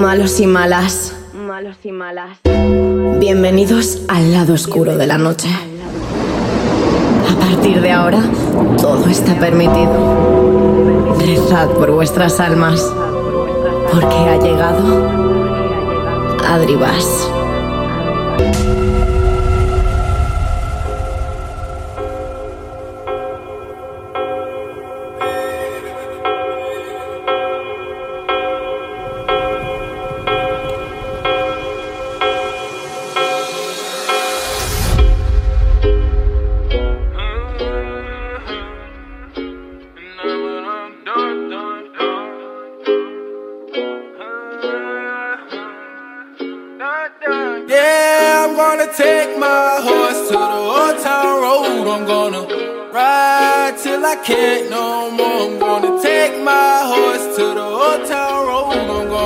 Malos y malas. Malos y malas. Bienvenidos al lado oscuro de la noche. A partir de ahora, todo está permitido. Rezad por vuestras almas, porque ha llegado Adribas.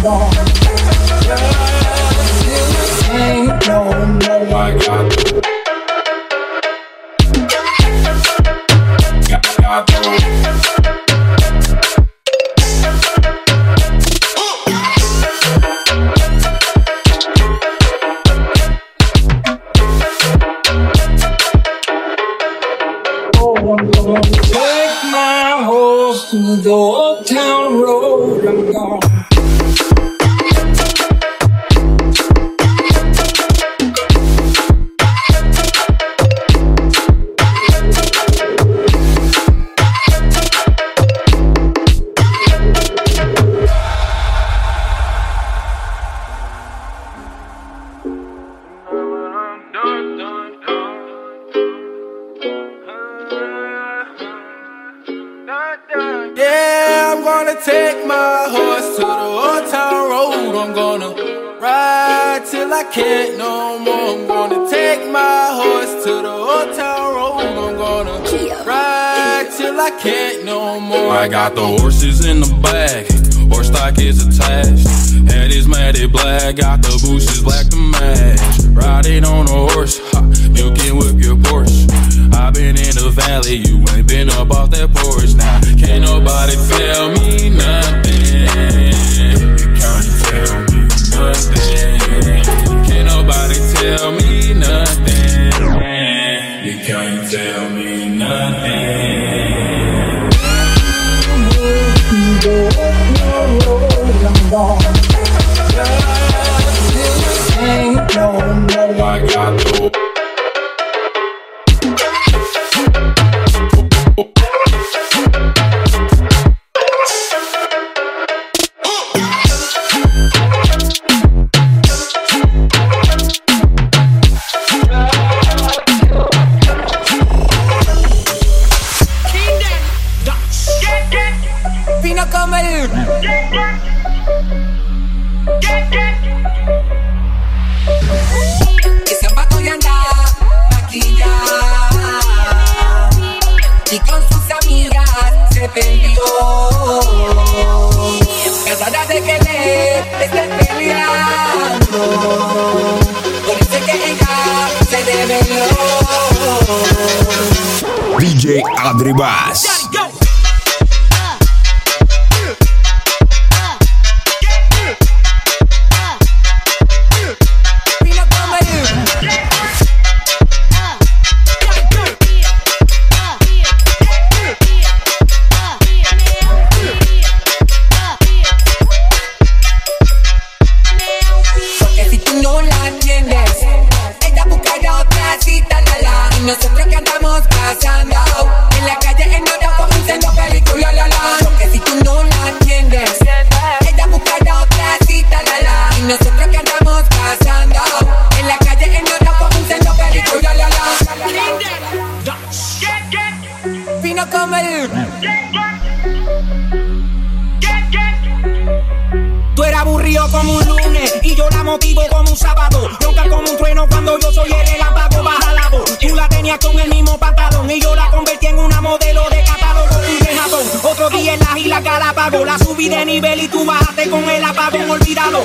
Oh, take my horse to the old town road. I'm gone. Horses in the back, horse stock is attached. Head is matted black, got the bushes black to match. Adribas. Nivel y tú bajaste con el apagón olvidado.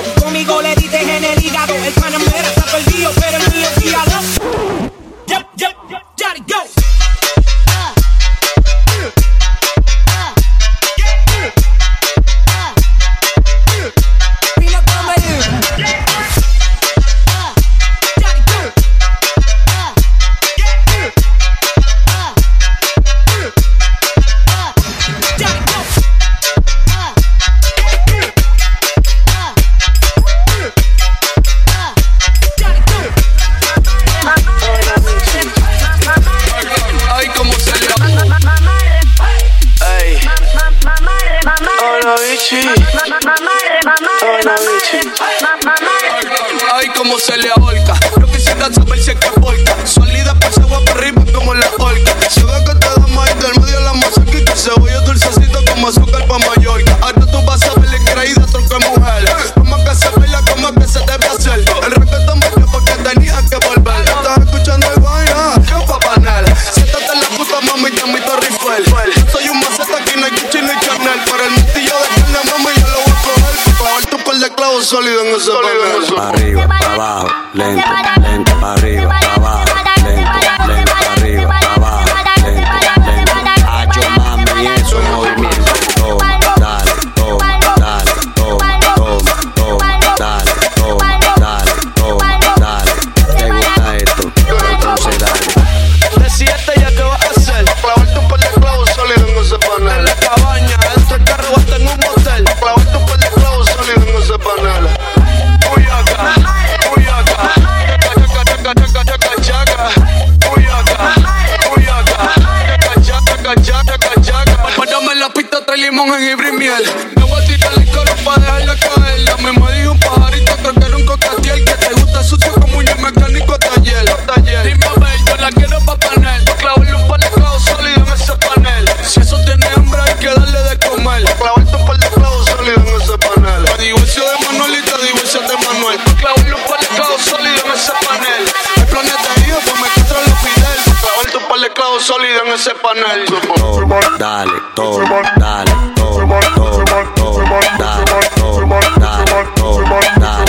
Toma, dale, toma, toma, toma, dale, toma, dale, toma, dale.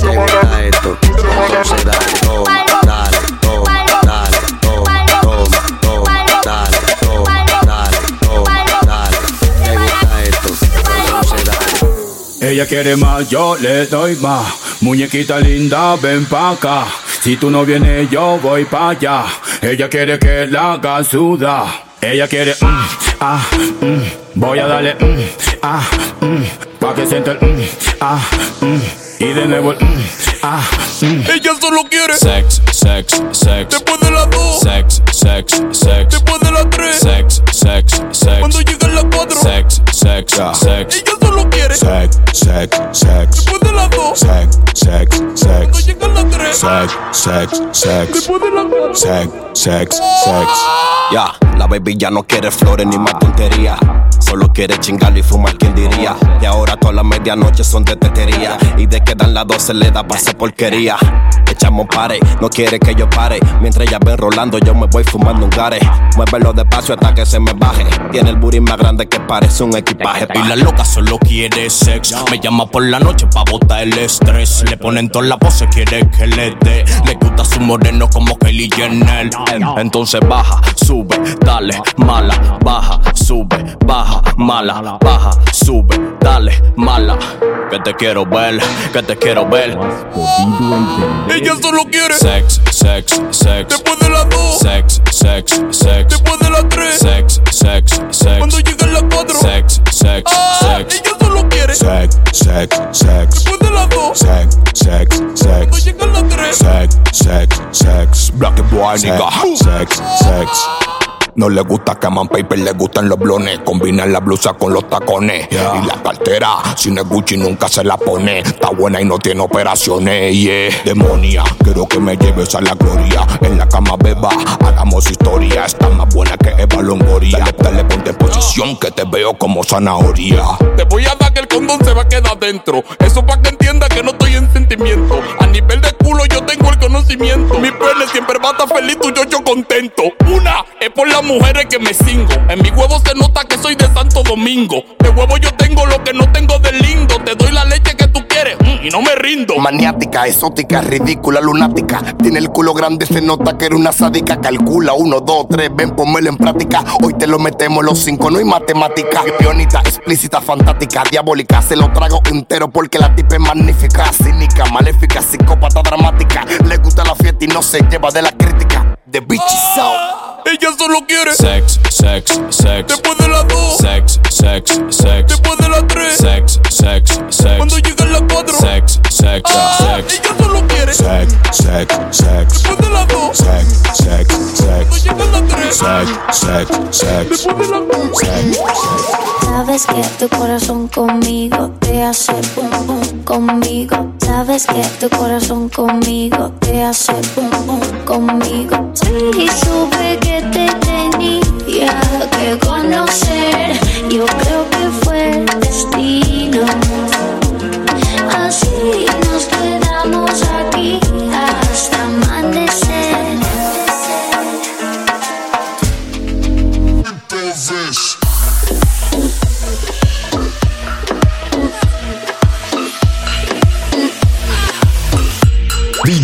¿Te gusta esto? Entonces dale, toma, dale, toma, dale, toma, toma, toma, dale, toma, dale, toma, dale. ¿Te gusta esto? Entonces dale. Ella quiere más, yo le doy más. Muñequita linda, ven pa' acá. Si tú no vienes, yo voy pa' allá. Ella quiere que la haga sudar. Ella quiere, mm, ah, mm. Voy a darle, mm, ah, mm. Pa' que sienta el, mm, ah, mm. Y de nuevo el, mm, ah, mm. Ella solo quiere Sex, sex, sex. después de las dos, Sex, sex, sex. después de las tres, Sex, sex, sex. cuando llegan las cuatro. Sex, sex, sex. Ella solo quiere Sex, sex, sex. después Sex, sex, sex. Sex, sex, sex. Sex, sex, sex. Ya, la baby ya no quiere flores ni más tontería. Solo quiere chingar y fumar, ¿quién diría? Y ahora todas las medianoches son de tetería. Y de que dan las 12 le da pase porquería. Echamos pare, no quiere que yo pare. Mientras ella ven rolando, yo me voy fumando un gare. Muévelo despacio hasta que se me baje. Tiene el booty más grande que parece un equipaje. Y la loca solo quiere sex. Me llama por la noche pa' botar el estrés. Le ponen toda la pose, quiere que le dé. Le gusta su moreno como Kylie Jenner. Entonces baja, sube, dale, mala, baja, sube, baja, mala, baja, sube, dale, mala. Que te quiero ver, que te quiero ver. Ella solo quiere Sex, sex, sex. después de las dos, Sex, sex, sex. después de las tres, Sex, sex, sex. cuando llegan las cuatro. Sex, sex, Ah, sex. ella solo quiere Sex, sex, sex. después de las dos, Sex, sex, cuando sex. llegan las tres. Sex, sex, sex. Black and white, nigga. Sex, sex. No le gusta que man paper, le gustan los blones. Combinan la blusa con los tacones. Y la cartera, si no es Gucci, nunca se la pone. Está buena y no tiene operaciones. Yeah. Demonia, quiero que me lleves a la gloria. En la cama beba, hagamos historia. Está más buena que Eva Longoria. Dale, dale, ponte en posición que te veo como zanahoria. Te voy a dar que el condón se va a quedar dentro. Eso para que entienda que no estoy en sentimiento. A nivel de culo yo tengo el conocimiento. Mi pene siempre va a estar feliz, tu yo, yo contento. Una es por la mujeres que me cingo. En mi huevo se nota que soy de Santo Domingo. De huevo yo tengo lo que no tengo de lindo. Te doy la leche que tú quieres mm, y no me rindo. Maniática, exótica, ridícula, lunática. Tiene el culo grande, se nota que era una sádica. Calcula, uno, dos, tres, ven, ponmelo en práctica. Hoy te lo metemos los cinco, no hay matemática. Pionita, explícita, fantástica, diabólica. Se lo trago entero porque la tipa es magnífica. Cínica, maléfica, psicópata, dramática. Le gusta la fiesta y no se lleva de la crítica. The bitch is out. Ella solo quiere Sex, sex, sex. después de las dos, Sex, sex, sex. después de las tres, Sex, sex, sex. cuando llegan las cuatro. Sex, sex, Ah, sex. ella solo quiere Sex, sex, sex. después de las Sex, sex, sex. Sabes que tu corazón conmigo te hace boom boom conmigo. Sabes que tu corazón conmigo te hace boom boom conmigo. Y supe que te tenía que conocer. Yo creo que fue el destino. Así nos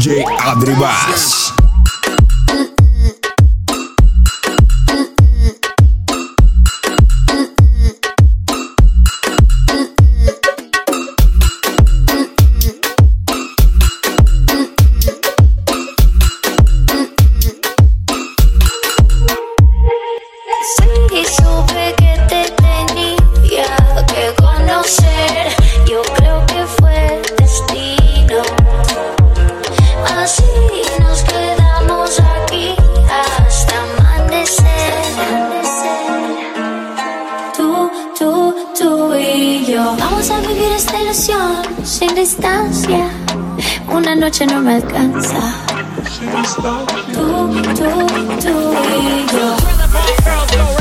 DJ Adribas. Noche no me alcanza. Tú, tú, tú y yo.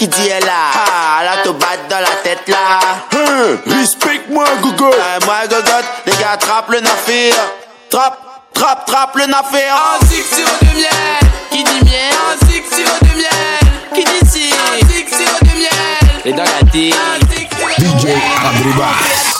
qui dit elle là. Ah, là, te batte dans la tête là. Hein, hey, respecte-moi, gogo. Ah, moi, gogotte, les gars, trappe le nafir. Trappe, trappe, trappe le nafir. Un zig sirop de miel. Qui dit miel? Un zig sirop de miel. Qui dit si? Un zig sirop de miel. Les dents gâtées. DJ Abriba.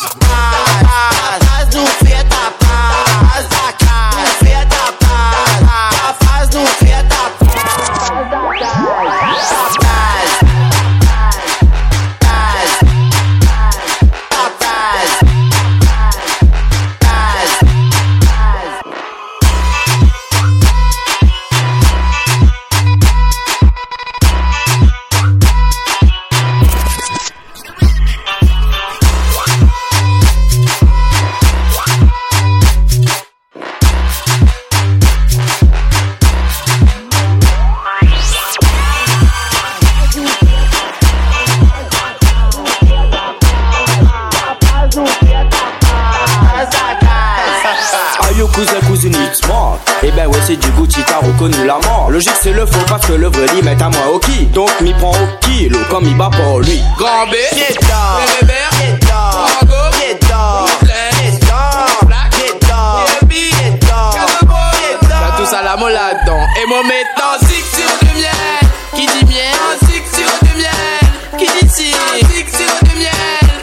est en de miel. Qui dit miel? De. Qui dit si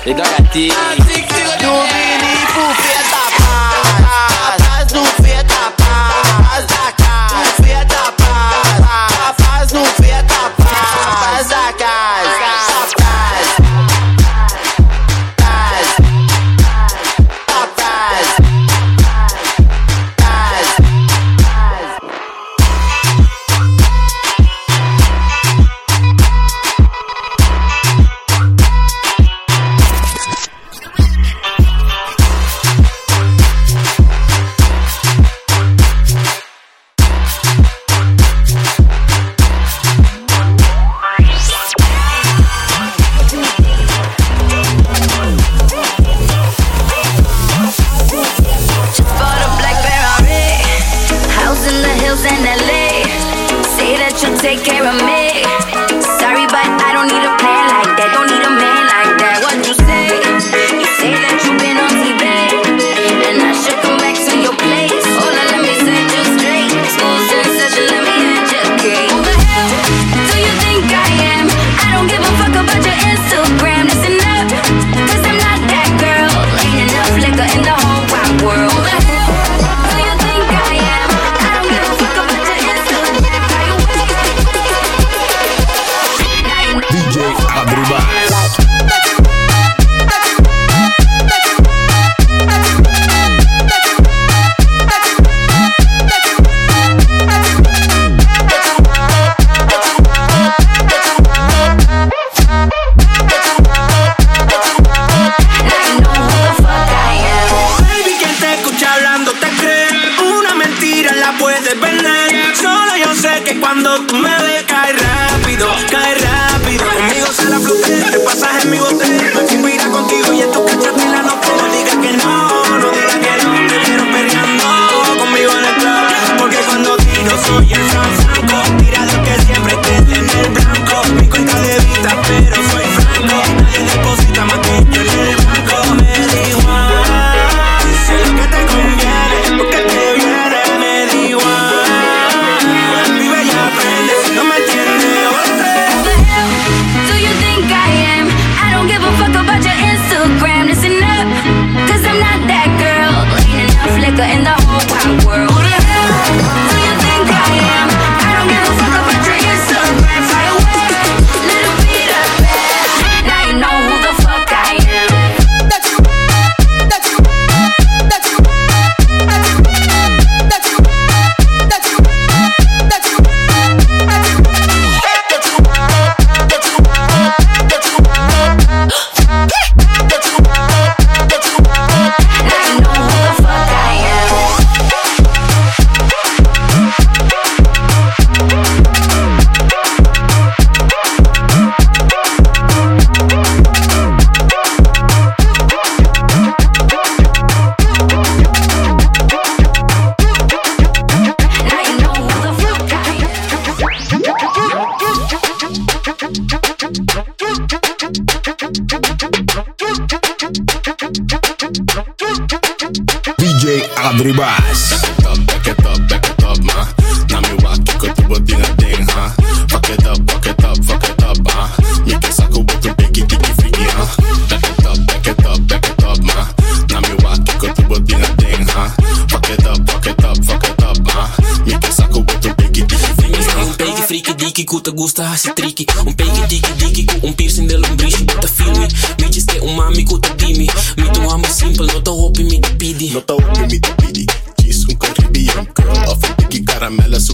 Les gars, take care of me. puedes perder. Solo yo sé que cuando tú me ves, cae rápido, cae rápido. Te gusta así tricky Un pegue diki ku un piercing de lombriz Te filmi, bitches que un mami ku te dimi Mi tu amo simple, no te hopi mi te pidi. No te hopi mi te pidi Kies un Caribbean girl Of un tiki caramela su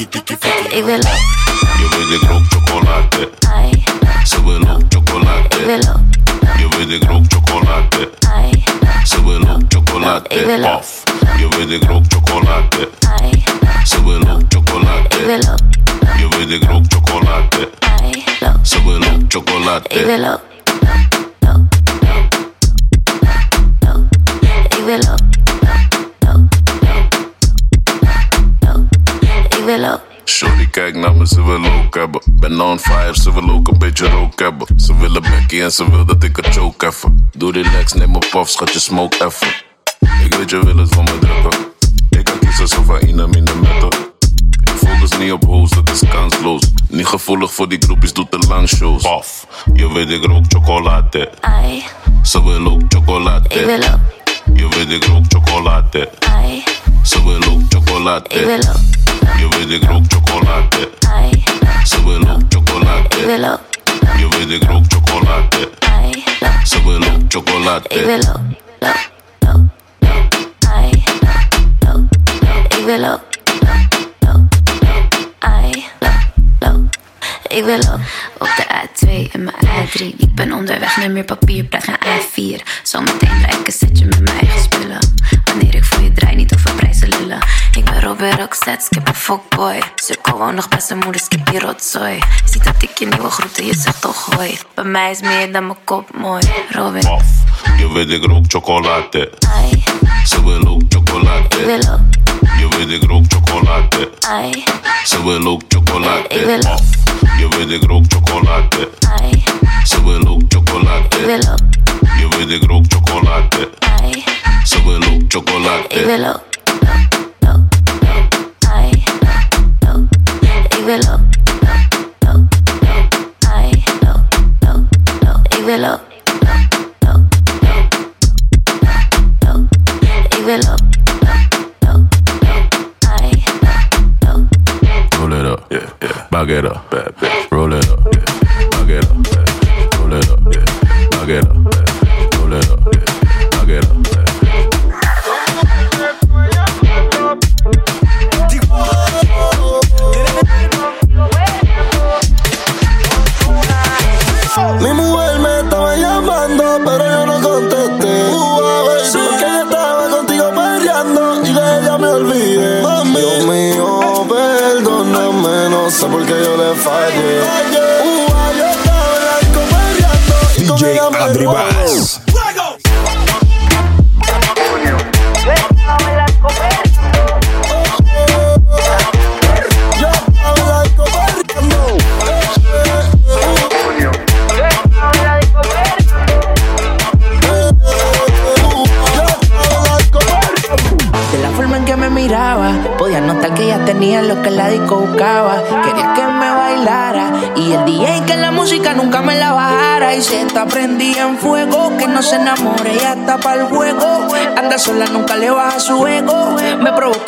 beki diki friki, Ik wil ook, Je weet ik rook chocolade. ai, Ze wil ook chocolade. ik wil ook, Je weet ik rook chocolade. ai, Ze wil ook chocolade. Ik wil ook. Je weet ik rook chocolade. ai, Ze wil ook chocolade. ik wil ook, Je weet ik rook chocolade. ai, lo, Ze wil ook chocolade. ik wil ook, ik wil ook, Shorty kijk naar me, ze wil ook hebben. Ben on fire, ze wil ook een beetje rook hebben. Ze willen bekkie en ze wil dat ik het choke even. Doe relax, neem een puff, schat je smoke even. Ik weet je wil het van me drukken. Ik kan kiezen zo van in in de metten. Ik focus niet op hoes, dat is kansloos. Niet gevoelig voor die groepjes, doet te lang shows. Paf, je weet ik rook chocolade. Ai, Ze wil ook chocolade. ik wil ook, Je weet ik rook chocolade. ai, Sube look chocolate. Ik wil ook. Je weet ik rook chocolate. Sube look chocolate. Ik wil ook. Je weet ik rook chocolate. Sube look chocolate. Ik wil ook. Ik wil ook. Ik wil op, op de A2 en mijn A3. Ik ben onderweg, neem meer papier, praat gaan A4. Zometeen rijken een setje met mijn eigen spullen. Wanneer ik voor je draai, niet over prijzen lullen. Ik ben Robert Roxette, skip een fuckboy. Cirkel woon nog bij zijn moeder, skip die rotzooi. Ziet dat ik je nieuwe groeten, je zegt toch hoi. Bij mij is meer dan mijn kop mooi. Robin, Je weet ik rook chocolade. Ze wil ook chocolade. ik wil op, Je weet ik rook chocolade. ai, Ze wil ook chocolade. Ik wil op. Je wil de grok chocolate, Ai. Ze wil ook chocolade. Ik wil ook. Je wil de grok chocolade. Ai. Ze chocolate, ook chocolade. Ik wil ook. Ook, ook, ook. Ai. Ook, ook. Ik I get up, roll it up, I get up, roll it up, I get up.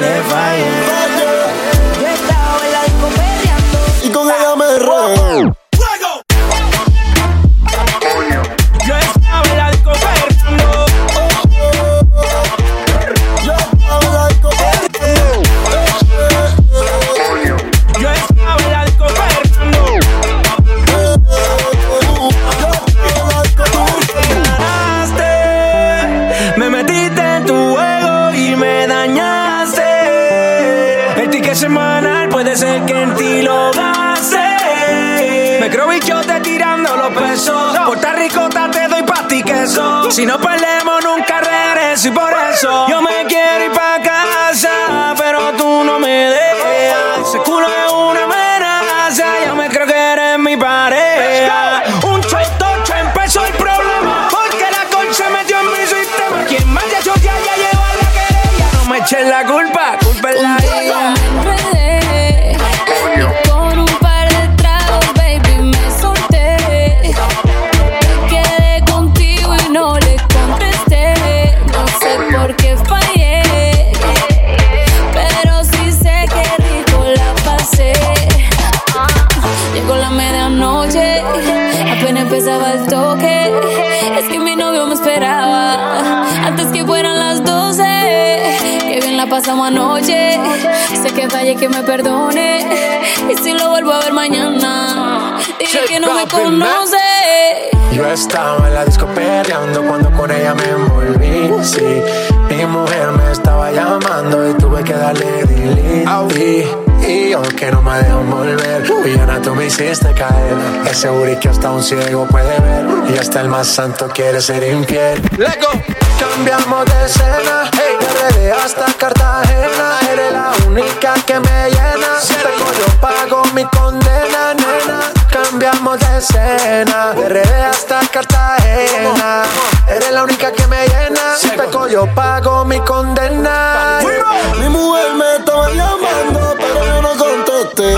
live, I am. Eches la culpa, culpa es la ella. Pasamos anoche. Sé que fallé, que me perdone. Y si lo vuelvo a ver mañana, dile que no me conoce. Yo estaba en la disco perreando cuando con ella me envolví, sí Mi mujer me estaba llamando y tuve que darle delete Y yo que no me dejo volver. Villana, tú me hiciste caer. Ese booty que hasta un ciego puede ver. Y hasta el más santo quiere ser infiel. Lego. Cambiamos de escena, de hasta Cartagena. Eres la única que me llena. Si peco yo pago mi condena, nena. Cambiamos de escena, de hasta Cartagena. Eres la única que me llena. Si peco yo pago mi condena. Mi mujer me estaba llamando, pero yo no contesté.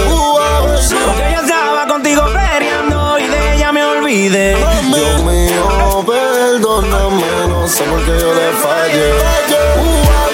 Porque ella estaba contigo peleando y de ella me olvidé. hacemos que yo le falle. Uh -huh.